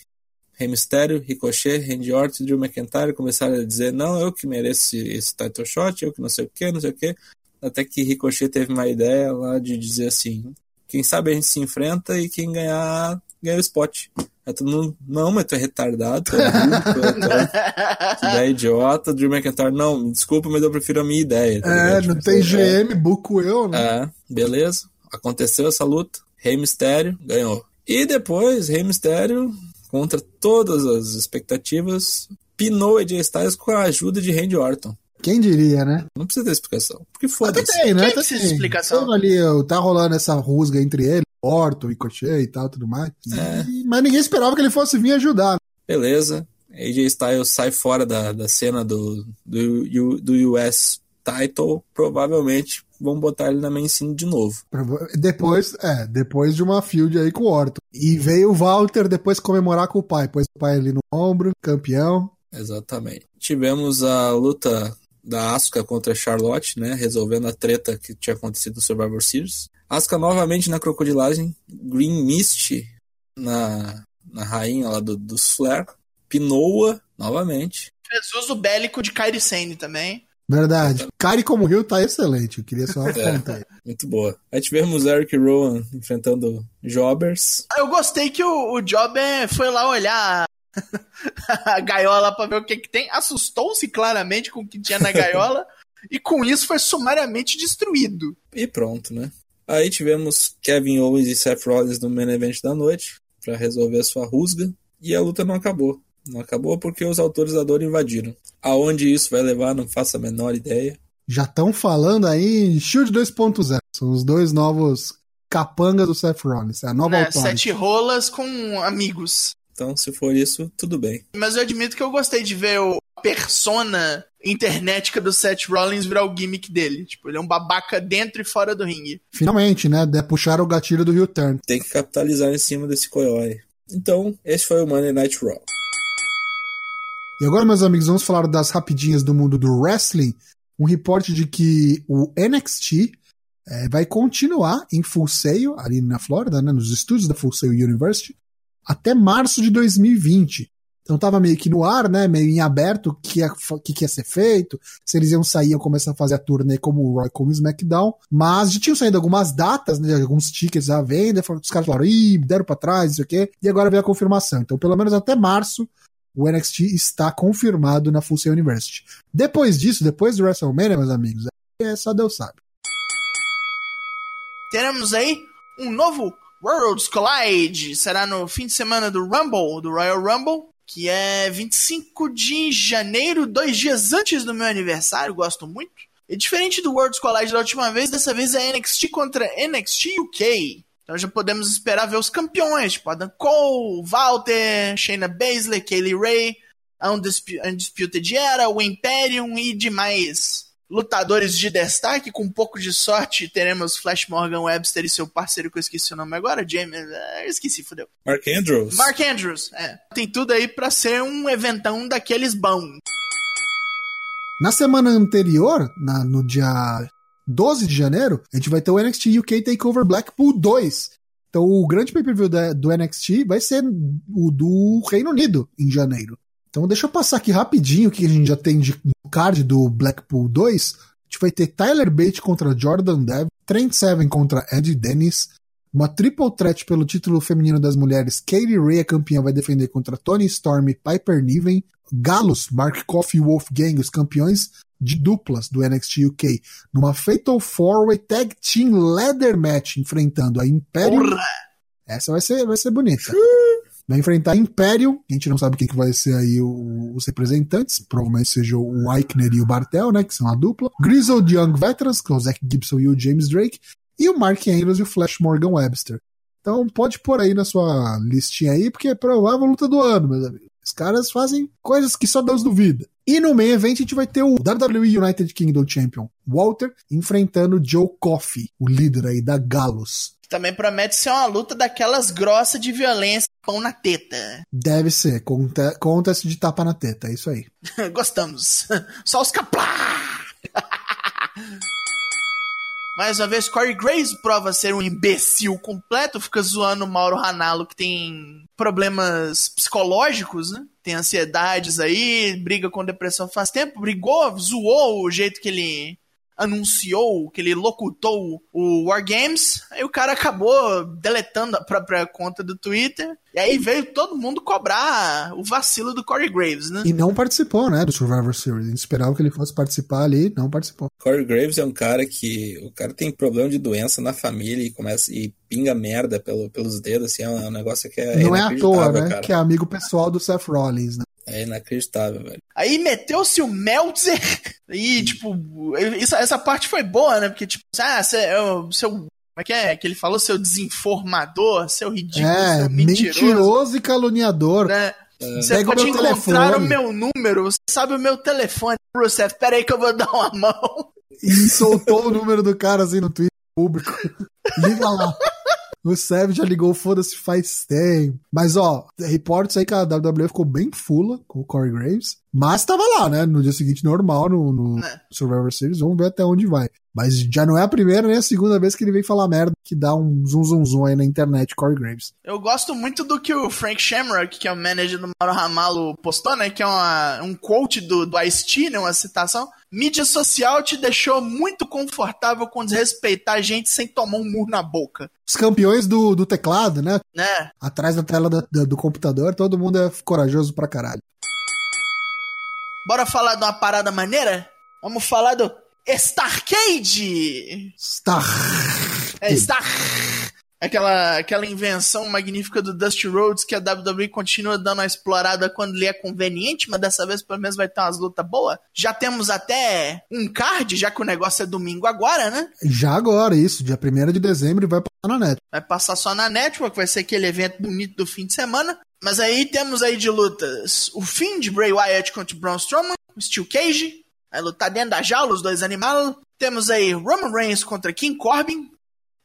Rey Mysterio, Ricochet, Randy Orton e Drew McIntyre começaram a dizer não, eu que mereço esse, esse title shot, eu que não sei o que, não sei o que. Até que Ricochet teve uma ideia lá de dizer assim, quem sabe a gente se enfrenta e quem ganhar, ganha o spot. Aí todo mundo, não, mas tu é retardado, tu é burro, tu é, tu (laughs) é, tu é idiota. Drew McIntyre, não, desculpa, mas eu prefiro a minha ideia. Tá é, não tem GM, é. buco eu, né? É, beleza. Aconteceu essa luta. Rei Mistério ganhou. E depois, Rei Mistério, contra todas as expectativas, pinou AJ Styles com a ajuda de Randy Orton. Quem diria, né? Não precisa ter explicação. Porque foda-se. Tem, né? Quem precisa de explicação? ali, tá rolando essa rusga entre ele, Orton, Ricochet e tal, tudo mais. É. E, mas ninguém esperava que ele fosse vir ajudar. Beleza. AJ Styles sai fora da, da cena do, do, do US title, provavelmente vão botar ele na main scene de novo. Depois, é, depois de uma field aí com o Orton. E veio o Walter depois comemorar com o pai, pôs o pai ali no ombro, campeão. Exatamente. Tivemos a luta da Asuka contra a Charlotte, né? Resolvendo a treta que tinha acontecido no Survivor Series. Asuka novamente na crocodilagem. Green Mist na, na rainha lá do, dos Flair. Pinoa novamente. Fez uso bélico de Kairi Sane também. Verdade. Kairi como Rio tá excelente. Eu queria só (laughs) apontar. É, muito boa. Aí tivemos Eric Rowan enfrentando Jobbers. Eu gostei que o, o Jobber foi lá olhar (laughs) a gaiola para ver o que, que tem. Assustou-se claramente com o que tinha na gaiola. (laughs) e com isso foi sumariamente destruído. E pronto, né? Aí tivemos Kevin Owens e Seth Rollins no main event da noite para resolver a sua rusga. E a luta não acabou. Não acabou porque os autores da dor invadiram. Aonde isso vai levar, não faço a menor ideia. Já estão falando aí em Shield 2.0. São os dois novos capangas do Seth Rollins. É a nova Authority. sete rolas com amigos. Então, se for isso, tudo bem. Mas eu admito que eu gostei de ver o a persona internetica do Seth Rollins virar o gimmick dele. Tipo, ele é um babaca dentro e fora do ringue. Finalmente, né? De puxar o gatilho do Heel Turn. Tem que capitalizar em cima desse coiói. Então, esse foi o Monday Night Raw. E agora, meus amigos, vamos falar das rapidinhas do mundo do wrestling. Um reporte de que o NXT é, vai continuar em Full Sail, ali na Flórida, né, nos estúdios da Full Sail University, até março de 2020. Então tava meio que no ar, né? Meio em aberto o que, ia, que, que ia ser feito, se eles iam sair iam começar a fazer a turnê como o Roy como o SmackDown. Mas já tinham saído algumas datas, né? Alguns tickets à venda. Os caras falaram, ih, deram pra trás, não sei o quê. E agora veio a confirmação. Então, pelo menos até março, o NXT está confirmado na Full Sail University. Depois disso, depois do WrestleMania, meus amigos, é só Deus sabe. Teremos aí um novo Worlds Collide. Será no fim de semana do Rumble, do Royal Rumble, que é 25 de janeiro, dois dias antes do meu aniversário. Gosto muito. E diferente do Worlds Collide da última vez, dessa vez é NXT contra NXT UK. Então já podemos esperar ver os campeões, tipo Adam Cole, Walter, Shayna Baszler, Kaylee Ray, Undisputed Era, o Imperium e demais lutadores de destaque. Com um pouco de sorte, teremos Flash Morgan Webster e seu parceiro, que eu esqueci o nome agora, James. Eu esqueci, fodeu. Mark Andrews. Mark Andrews, é. Tem tudo aí pra ser um eventão daqueles bons. Na semana anterior, na, no dia 12 de janeiro, a gente vai ter o NXT UK Takeover Blackpool 2. Então o grande pay-per-view do NXT vai ser o do Reino Unido em janeiro. Então deixa eu passar aqui rapidinho o que a gente já tem de card do Blackpool 2. A gente vai ter Tyler Bate contra Jordan Dev, Trent Seven contra Ed Dennis, uma triple threat pelo título feminino das mulheres. Katie Ray, a campeã, vai defender contra Tony Storm e Piper Niven. Galos, Mark Coffey e Wolfgang, os campeões de duplas do NXT UK, numa Fatal 4-Way Tag Team Leather Match, enfrentando a Imperium. Porra! Essa vai ser, vai ser bonita. Vai enfrentar a Imperium, a gente não sabe quem que vai ser aí o- os representantes, provavelmente seja o Eichner e o Bartel, né, que são a dupla. Grizzled Young Veterans, que é o Zack Gibson e o James Drake, e o Mark Andrews e o Flash Morgan Webster. Então pode pôr aí na sua listinha aí, porque é provável luta do ano, meus amigos. Os caras fazem coisas que só Deus duvida. E no main event a gente vai ter o WWE United Kingdom Champion, Walter, enfrentando Joe Coffey, o líder aí da Galos. Também promete ser uma luta daquelas grossas de violência, pão na teta. Deve ser, conta- conta-se de tapa na teta, é isso aí. (laughs) Gostamos. Só os caplá! (laughs) Mais uma vez, Corey Graves prova ser um imbecil completo, fica zoando o Mauro Ranallo, que tem problemas psicológicos, né? Tem ansiedades aí, briga com depressão faz tempo, brigou, zoou o jeito que ele anunciou, que ele locutou o War Games, aí o cara acabou deletando a própria conta do Twitter, e aí veio todo mundo cobrar o vacilo do Corey Graves, né? E não participou, né, do Survivor Series. A gente esperava que ele fosse participar ali, não participou. Corey Graves é um cara que. O cara tem problema de doença na família e começa. e pinga merda pelo, pelos dedos, assim, é um negócio que é. não é à toa, né, cara. que é amigo pessoal do Seth Rollins, né. É inacreditável, velho. Aí meteu-se o Meltzer e, tipo, isso- essa parte foi boa, né? Porque, tipo, ah, cê, é o seu. Como é que é? Que ele falou seu desinformador, seu ridículo, É, seu mentiroso. mentiroso e caluniador. Né? Você Pega o pode meu encontrar telefone. o meu número, você sabe o meu telefone, Rusev. Pera aí que eu vou dar uma mão. E soltou o número do cara assim no Twitter público. (laughs) Liga lá. O Seth já ligou, foda-se, faz tempo. Mas, ó, reportes aí que a WWE ficou bem fula com o Corey Graves. Mas tava lá, né? No dia seguinte, normal, no, no É. Survivor Series. Vamos ver até onde vai. Mas já não é a primeira nem a segunda vez que ele vem falar merda que dá um zum zum zum aí na internet, Corey Graves. Eu gosto muito do que o Frank Shamrock, que é o manager do Mauro Ramalho, postou, né? Que é uma- um quote do, do Ice-T, né? Uma citação. Mídia social te deixou muito confortável com desrespeitar a gente sem tomar um murro na boca. Os campeões do, do teclado, né? Né? Atrás da tela da- da- do computador, todo mundo é corajoso pra caralho. Bora falar de uma parada maneira? Vamos falar do Starcade! Star. É Star... Aquela, aquela invenção magnífica do Dusty Rhodes que a WWE continua dando a explorada quando lhe é conveniente, mas dessa vez pelo menos vai ter umas lutas boas. Já temos até um card, já que o negócio é domingo agora, né? Já agora, isso, dia 1 de dezembro vai passar na net. Vai passar só na Network, vai ser aquele evento bonito do fim de semana. Mas aí temos aí de lutas o fim de Bray Wyatt contra Braun Strowman, Steel Cage, vai lutar dentro da jaula, os dois animais. Temos aí Roman Reigns contra King Corbin,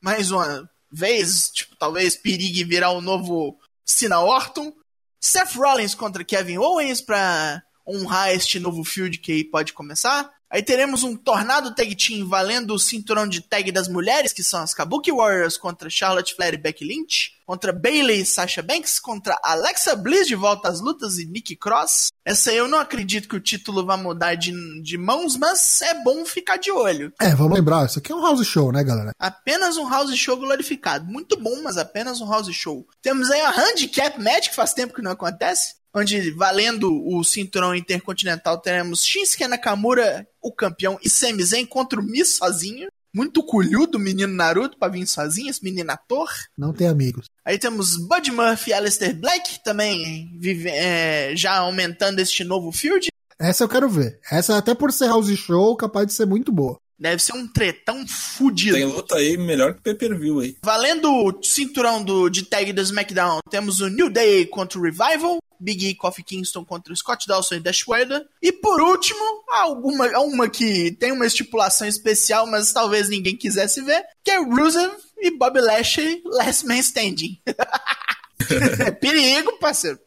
mais uma vez, tipo, talvez perigue virar o novo Cena Orton. Seth Rollins contra Kevin Owens para honrar este novo field que pode começar. Aí teremos um Tornado Tag Team valendo o cinturão de tag das mulheres, que são as Kabuki Warriors contra Charlotte Flair e Becky Lynch, contra Bayley e Sasha Banks, contra Alexa Bliss de volta às lutas e Nikki Cross. Essa aí eu não acredito que o título vai mudar de, de mãos, mas é bom ficar de olho. É, vamos lembrar, isso aqui é um house show, né, galera? Apenas um house show glorificado. Muito bom, mas apenas um house show. Temos aí a Handicap Match, que faz tempo que não acontece onde valendo o cinturão intercontinental teremos Shinsuke Nakamura, o campeão, e Sami Zayn contra o Mi sozinho. Muito culhudo o menino Naruto pra vir sozinho, esse menino ator. Não tem amigos. Aí temos Bud Murphy e Aleister Black também vive, é, já aumentando este novo field. Essa eu quero ver. Essa, até por ser house show, capaz de ser muito boa. Deve ser um tretão fudido. Tem luta aí melhor que pay-per-view aí. Valendo o cinturão do, de tag do SmackDown, temos o New Day contra o Revival. Big E, Kofi Kingston contra o Scott Dawson e Dash Wilder. E por último, alguma uma que tem uma estipulação especial, mas talvez ninguém quisesse ver, que é Rusev e Bob Lashley Last Man Standing. (laughs) é perigo, parceiro.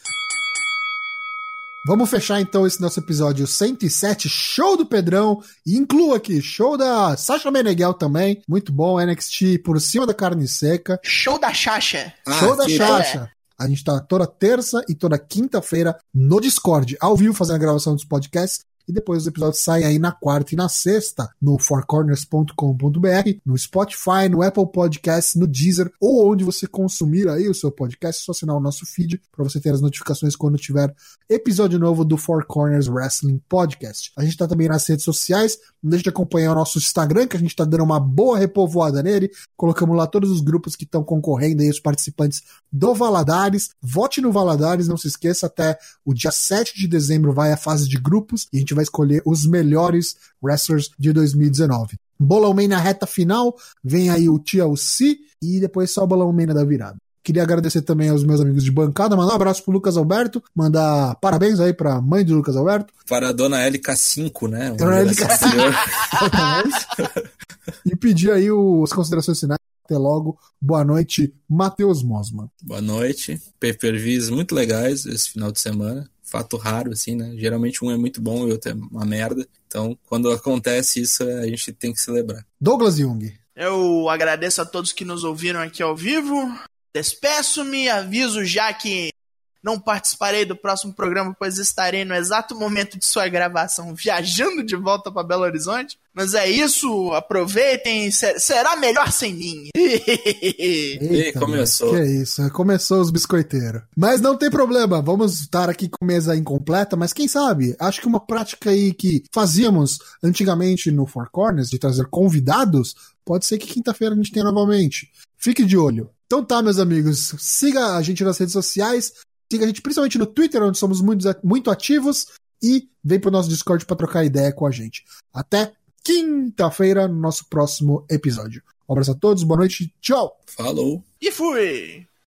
Vamos fechar então esse nosso episódio 107, show do Pedrão, e inclua aqui, show da Sasha Meneghel também, muito bom, NXT por cima da carne seca. Show da Sasha. show da Sasha. A gente tá toda terça e toda quinta-feira no Discord, ao vivo, fazendo a gravação dos podcasts. E depois os episódios saem aí na quarta e na sexta no fourcorners.com.br, no Spotify, no Apple Podcasts, no Deezer ou onde você consumir aí o seu podcast, é só assinar o nosso feed para você ter as notificações quando tiver episódio novo do Four Corners Wrestling Podcast. A gente tá também nas redes sociais, não deixe de acompanhar o nosso Instagram, que a gente tá dando uma boa repovoada nele. Colocamos lá todos os grupos que estão concorrendo aí, os participantes do Valadares. Vote no Valadares, não se esqueça, até o dia 7 de dezembro vai a fase de grupos e a gente vai escolher os melhores wrestlers de 2019. Bolão Man na reta final, vem aí o TLC e depois só o Bolão Man da virada. Queria agradecer também aos meus amigos de bancada, mandar um abraço pro Lucas Alberto, mandar parabéns aí pra mãe do Lucas Alberto. Para a dona LK5, né? Dona LK5. (laughs) e pedir aí os, as considerações finais. Até logo. Boa noite, Matheus Mosman. Boa noite. Pay-per-views muito legais esse final de semana. Fato raro, assim, né? Geralmente um é muito bom e o outro é uma merda. Então, quando acontece isso, a gente tem que celebrar. Douglas Jung. Eu agradeço a todos que nos ouviram aqui ao vivo. Despeço-me, aviso já que não participarei do próximo programa, pois estarei no exato momento de sua gravação viajando de volta para Belo Horizonte. Mas é isso, aproveitem, será melhor sem mim. (laughs) Eita, começou. Que isso, começou os biscoiteiros. Mas não tem problema, vamos estar aqui com mesa incompleta, mas quem sabe, acho que uma prática aí que fazíamos antigamente no Four Corners, de trazer convidados, pode ser que quinta-feira a gente tenha novamente. Fique de olho. Então tá, meus amigos, siga a gente nas redes sociais, siga a gente principalmente no Twitter, onde somos muito, muito ativos, e vem pro nosso Discord para trocar ideia com a gente. Até quinta-feira, no nosso próximo episódio. Um abraço a todos, boa noite, tchau! Falou! E fui!